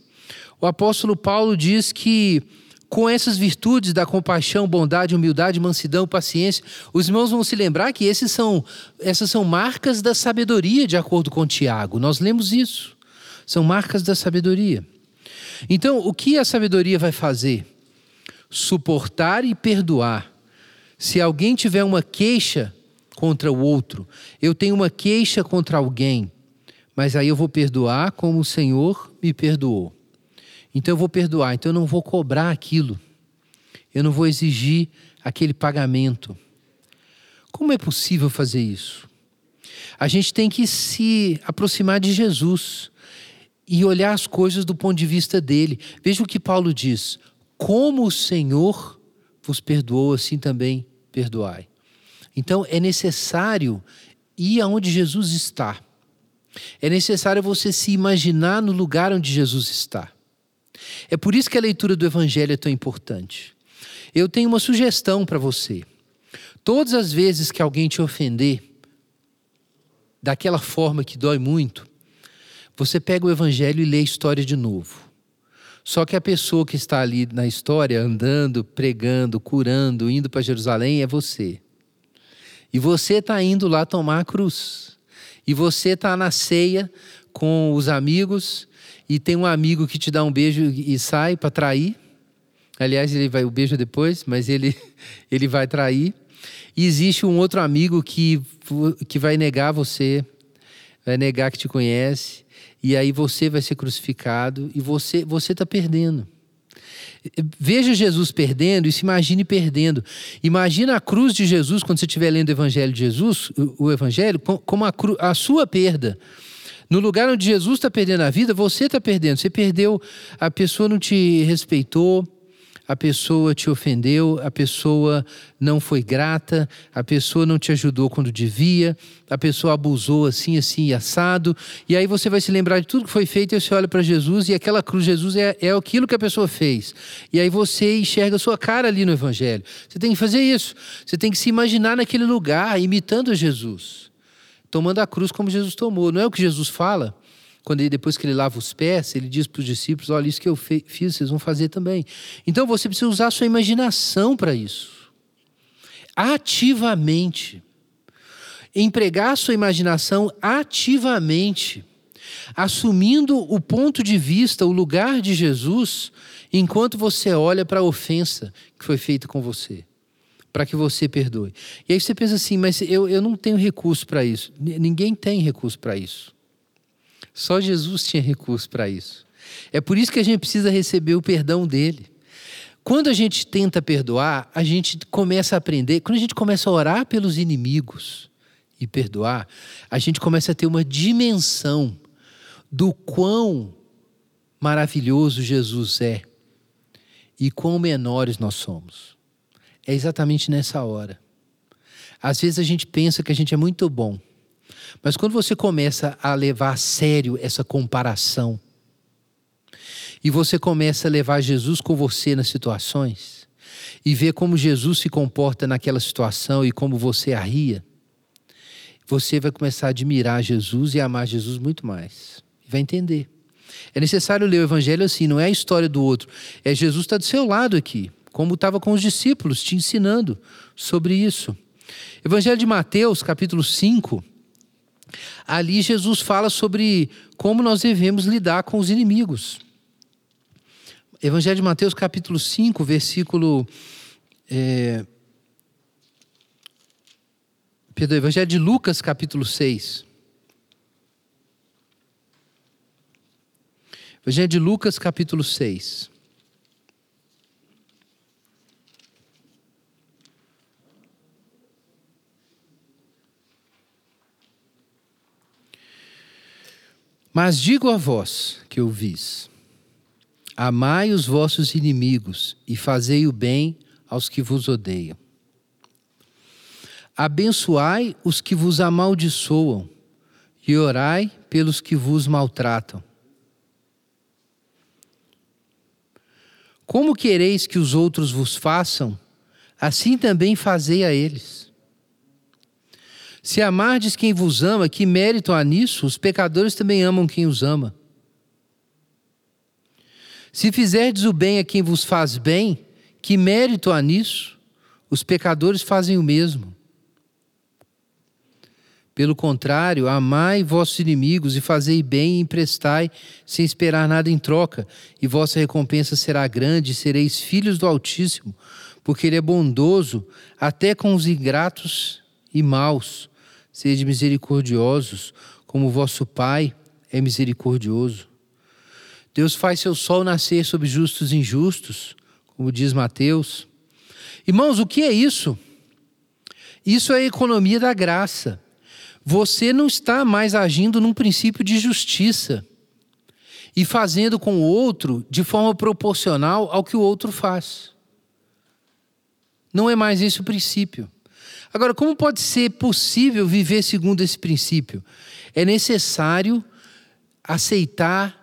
o apóstolo Paulo diz que com essas virtudes da compaixão, bondade, humildade, mansidão, paciência, os irmãos vão se lembrar que esses são, essas são marcas da sabedoria, de acordo com Tiago. Nós lemos isso. São marcas da sabedoria. Então, o que a sabedoria vai fazer? Suportar e perdoar se alguém tiver uma queixa contra o outro, eu tenho uma queixa contra alguém, mas aí eu vou perdoar como o Senhor me perdoou. Então eu vou perdoar, então eu não vou cobrar aquilo. Eu não vou exigir aquele pagamento. Como é possível fazer isso? A gente tem que se aproximar de Jesus e olhar as coisas do ponto de vista dele. Veja o que Paulo diz: como o Senhor vos perdoou, assim também perdoai. Então é necessário ir aonde Jesus está. É necessário você se imaginar no lugar onde Jesus está. É por isso que a leitura do Evangelho é tão importante. Eu tenho uma sugestão para você. Todas as vezes que alguém te ofender, daquela forma que dói muito, você pega o Evangelho e lê a história de novo. Só que a pessoa que está ali na história, andando, pregando, curando, indo para Jerusalém, é você. E você está indo lá tomar a cruz. E você está na ceia com os amigos e tem um amigo que te dá um beijo e sai para trair. Aliás, ele vai o beijo depois, mas ele ele vai trair. E existe um outro amigo que que vai negar você, vai negar que te conhece e aí você vai ser crucificado e você você está perdendo. Veja Jesus perdendo e se imagine perdendo. Imagina a cruz de Jesus, quando você estiver lendo o Evangelho de Jesus, o, Evangelho, como a, cru, a sua perda. No lugar onde Jesus está perdendo a vida, você está perdendo. Você perdeu, a pessoa não te respeitou, a pessoa te ofendeu, a pessoa não foi grata, a pessoa não te ajudou quando devia, a pessoa abusou assim, assim e assado. E aí você vai se lembrar de tudo que foi feito e você olha para Jesus e aquela cruz Jesus é, é aquilo que a pessoa fez. E aí você enxerga a sua cara ali no Evangelho. Você tem que fazer isso. Você tem que se imaginar naquele lugar, imitando Jesus. Tomando a cruz como Jesus tomou. Não é o que Jesus fala? Quando ele, depois que ele lava os pés, ele diz para os discípulos: Olha, isso que eu fiz, vocês vão fazer também. Então você precisa usar a sua imaginação para isso. Ativamente. Empregar a sua imaginação ativamente. Assumindo o ponto de vista, o lugar de Jesus, enquanto você olha para a ofensa que foi feita com você para que você perdoe. E aí você pensa assim, mas eu, eu não tenho recurso para isso. Ninguém tem recurso para isso. Só Jesus tinha recurso para isso. É por isso que a gente precisa receber o perdão dele. Quando a gente tenta perdoar, a gente começa a aprender, quando a gente começa a orar pelos inimigos e perdoar, a gente começa a ter uma dimensão do quão maravilhoso Jesus é e quão menores nós somos. É exatamente nessa hora. Às vezes a gente pensa que a gente é muito bom mas quando você começa a levar a sério essa comparação, e você começa a levar Jesus com você nas situações, e ver como Jesus se comporta naquela situação e como você arria, você vai começar a admirar Jesus e amar Jesus muito mais. Vai entender. É necessário ler o Evangelho assim, não é a história do outro. É Jesus está do seu lado aqui, como estava com os discípulos, te ensinando sobre isso. Evangelho de Mateus, capítulo 5, Ali Jesus fala sobre como nós devemos lidar com os inimigos. Evangelho de Mateus, capítulo 5, versículo. É, perdão, Evangelho de Lucas, capítulo 6. Evangelho de Lucas, capítulo 6. Mas digo a vós que ouvis: amai os vossos inimigos e fazei o bem aos que vos odeiam. Abençoai os que vos amaldiçoam e orai pelos que vos maltratam. Como quereis que os outros vos façam, assim também fazei a eles. Se amardes quem vos ama, que mérito há nisso? Os pecadores também amam quem os ama. Se fizerdes o bem a quem vos faz bem, que mérito há nisso? Os pecadores fazem o mesmo. Pelo contrário, amai vossos inimigos e fazei bem e emprestai, sem esperar nada em troca, e vossa recompensa será grande, e sereis filhos do Altíssimo, porque Ele é bondoso até com os ingratos e maus. Sede misericordiosos, como vosso Pai é misericordioso. Deus faz seu sol nascer sobre justos e injustos, como diz Mateus. Irmãos, o que é isso? Isso é a economia da graça. Você não está mais agindo num princípio de justiça e fazendo com o outro de forma proporcional ao que o outro faz. Não é mais esse o princípio. Agora, como pode ser possível viver segundo esse princípio? É necessário aceitar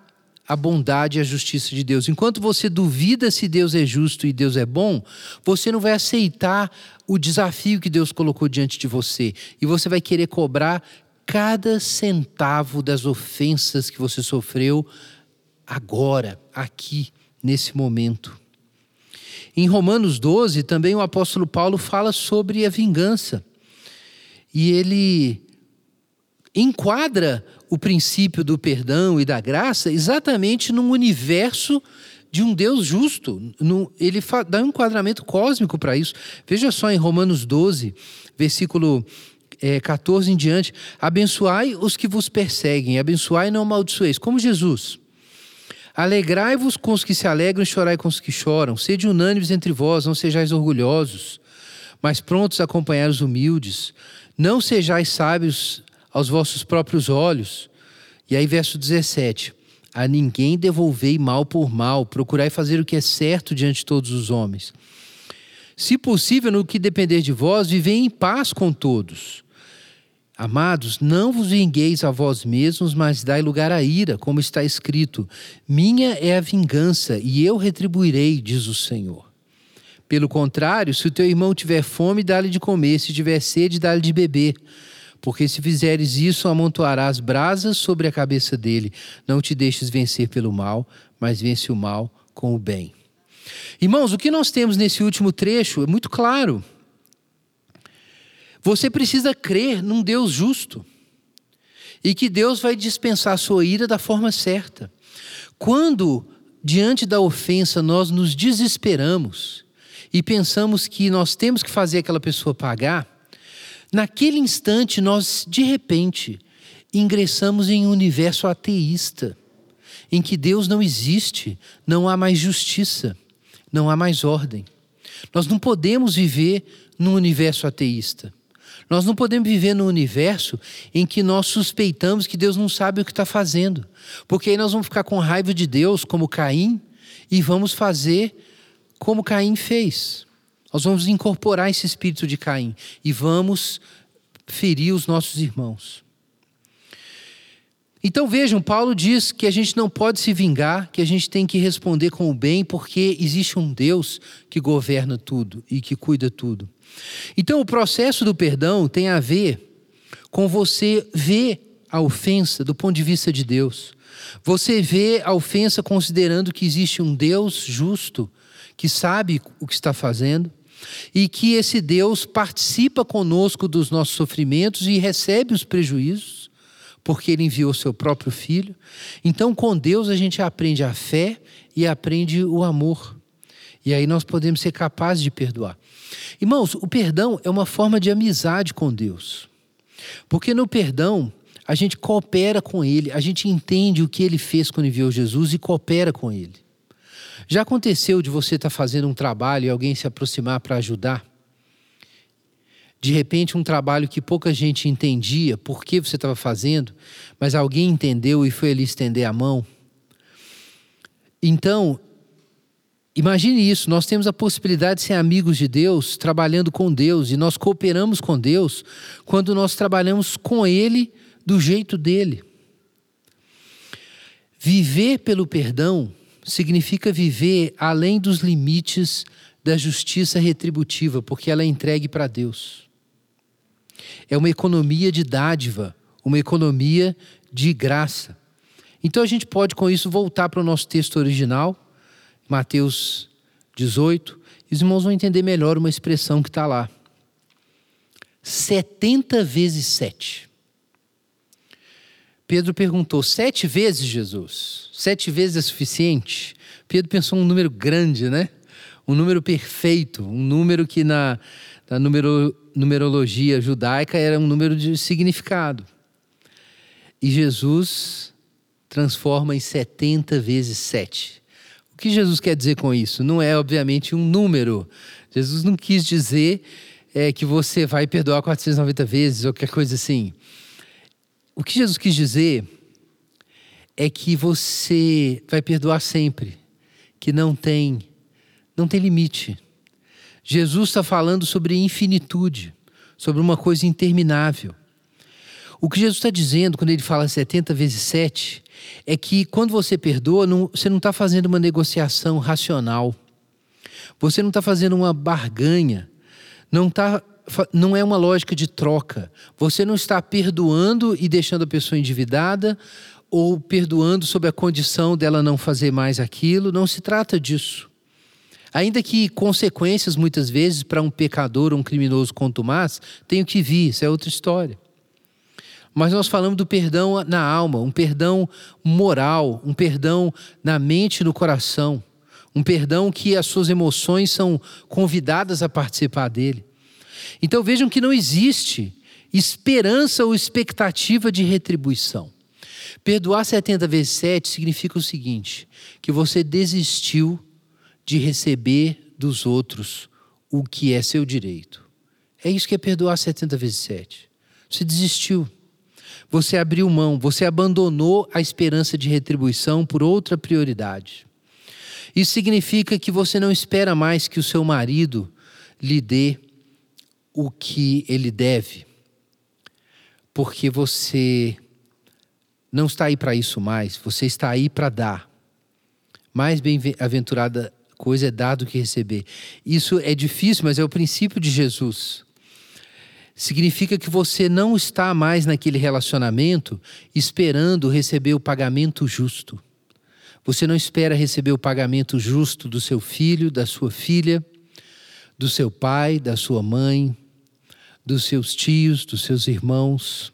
a bondade e a justiça de Deus. Enquanto você duvida se Deus é justo e Deus é bom, você não vai aceitar o desafio que Deus colocou diante de você. E você vai querer cobrar cada centavo das ofensas que você sofreu agora, aqui, nesse momento. Em Romanos 12, também o apóstolo Paulo fala sobre a vingança. E ele enquadra o princípio do perdão e da graça exatamente num universo de um Deus justo. Ele dá um enquadramento cósmico para isso. Veja só em Romanos 12, versículo é, 14 em diante: Abençoai os que vos perseguem, abençoai e não amaldiçoeis, como Jesus. Alegrai-vos com os que se alegram e chorai com os que choram. Sede unânimes entre vós, não sejais orgulhosos, mas prontos a acompanhar os humildes. Não sejais sábios aos vossos próprios olhos. E aí, verso 17: A ninguém devolvei mal por mal, procurai fazer o que é certo diante de todos os homens. Se possível, no que depender de vós, vivei em paz com todos. Amados, não vos vingueis a vós mesmos, mas dai lugar à ira, como está escrito: Minha é a vingança, e eu retribuirei, diz o Senhor. Pelo contrário, se o teu irmão tiver fome, dá-lhe de comer, se tiver sede, dá-lhe de beber. Porque se fizeres isso, amontoarás brasas sobre a cabeça dele. Não te deixes vencer pelo mal, mas vence o mal com o bem. Irmãos, o que nós temos nesse último trecho é muito claro. Você precisa crer num Deus justo e que Deus vai dispensar a sua ira da forma certa. Quando, diante da ofensa, nós nos desesperamos e pensamos que nós temos que fazer aquela pessoa pagar, naquele instante nós, de repente, ingressamos em um universo ateísta, em que Deus não existe, não há mais justiça, não há mais ordem. Nós não podemos viver num universo ateísta. Nós não podemos viver num universo em que nós suspeitamos que Deus não sabe o que está fazendo. Porque aí nós vamos ficar com raiva de Deus, como Caim, e vamos fazer como Caim fez. Nós vamos incorporar esse espírito de Caim e vamos ferir os nossos irmãos. Então vejam, Paulo diz que a gente não pode se vingar, que a gente tem que responder com o bem, porque existe um Deus que governa tudo e que cuida tudo. Então, o processo do perdão tem a ver com você ver a ofensa do ponto de vista de Deus. Você vê a ofensa considerando que existe um Deus justo, que sabe o que está fazendo, e que esse Deus participa conosco dos nossos sofrimentos e recebe os prejuízos, porque ele enviou seu próprio filho. Então, com Deus, a gente aprende a fé e aprende o amor. E aí nós podemos ser capazes de perdoar. Irmãos, o perdão é uma forma de amizade com Deus. Porque no perdão, a gente coopera com Ele, a gente entende o que Ele fez quando enviou Jesus e coopera com Ele. Já aconteceu de você estar tá fazendo um trabalho e alguém se aproximar para ajudar? De repente, um trabalho que pouca gente entendia por que você estava fazendo, mas alguém entendeu e foi ali estender a mão. Então, Imagine isso, nós temos a possibilidade de ser amigos de Deus, trabalhando com Deus, e nós cooperamos com Deus quando nós trabalhamos com Ele do jeito dele. Viver pelo perdão significa viver além dos limites da justiça retributiva, porque ela é entregue para Deus. É uma economia de dádiva, uma economia de graça. Então a gente pode com isso voltar para o nosso texto original Mateus 18, e os irmãos vão entender melhor uma expressão que está lá. 70 vezes 7. Pedro perguntou: sete vezes, Jesus? Sete vezes é suficiente? Pedro pensou um número grande, né? Um número perfeito, um número que na, na numero, numerologia judaica era um número de significado. E Jesus transforma em 70 vezes 7. O que Jesus quer dizer com isso? Não é, obviamente, um número. Jesus não quis dizer é, que você vai perdoar 490 vezes ou qualquer coisa assim. O que Jesus quis dizer é que você vai perdoar sempre, que não tem, não tem limite. Jesus está falando sobre infinitude, sobre uma coisa interminável. O que Jesus está dizendo quando ele fala 70 vezes 7 é que quando você perdoa, não, você não está fazendo uma negociação racional. Você não está fazendo uma barganha. Não, tá, não é uma lógica de troca. Você não está perdoando e deixando a pessoa endividada ou perdoando sob a condição dela não fazer mais aquilo. Não se trata disso. Ainda que consequências, muitas vezes, para um pecador ou um criminoso contumaz, tenham que vir, isso é outra história. Mas nós falamos do perdão na alma, um perdão moral, um perdão na mente e no coração, um perdão que as suas emoções são convidadas a participar dele. Então vejam que não existe esperança ou expectativa de retribuição. Perdoar 70 vezes 7 significa o seguinte: que você desistiu de receber dos outros o que é seu direito. É isso que é perdoar 70 vezes 7. Você desistiu. Você abriu mão, você abandonou a esperança de retribuição por outra prioridade. Isso significa que você não espera mais que o seu marido lhe dê o que ele deve, porque você não está aí para isso mais, você está aí para dar. Mais bem-aventurada coisa é dar do que receber. Isso é difícil, mas é o princípio de Jesus significa que você não está mais naquele relacionamento esperando receber o pagamento justo. Você não espera receber o pagamento justo do seu filho, da sua filha, do seu pai, da sua mãe, dos seus tios, dos seus irmãos,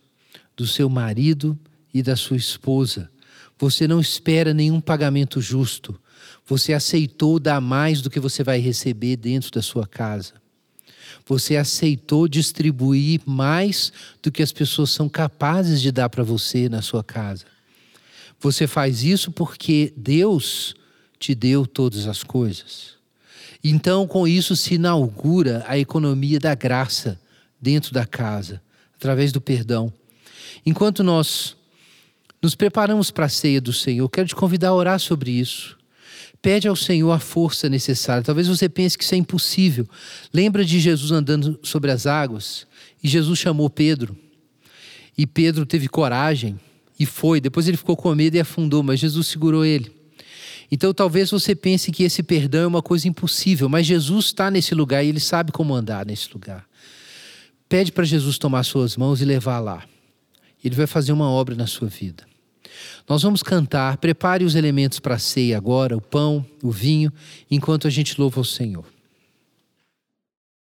do seu marido e da sua esposa. Você não espera nenhum pagamento justo. Você aceitou dar mais do que você vai receber dentro da sua casa. Você aceitou distribuir mais do que as pessoas são capazes de dar para você na sua casa. Você faz isso porque Deus te deu todas as coisas. Então, com isso se inaugura a economia da graça dentro da casa, através do perdão. Enquanto nós nos preparamos para a ceia do Senhor, quero te convidar a orar sobre isso. Pede ao Senhor a força necessária. Talvez você pense que isso é impossível. Lembra de Jesus andando sobre as águas? E Jesus chamou Pedro. E Pedro teve coragem e foi. Depois ele ficou com medo e afundou, mas Jesus segurou ele. Então talvez você pense que esse perdão é uma coisa impossível, mas Jesus está nesse lugar e ele sabe como andar nesse lugar. Pede para Jesus tomar suas mãos e levar lá. Ele vai fazer uma obra na sua vida. Nós vamos cantar, prepare os elementos para a ceia agora, o pão, o vinho, enquanto a gente louva o Senhor.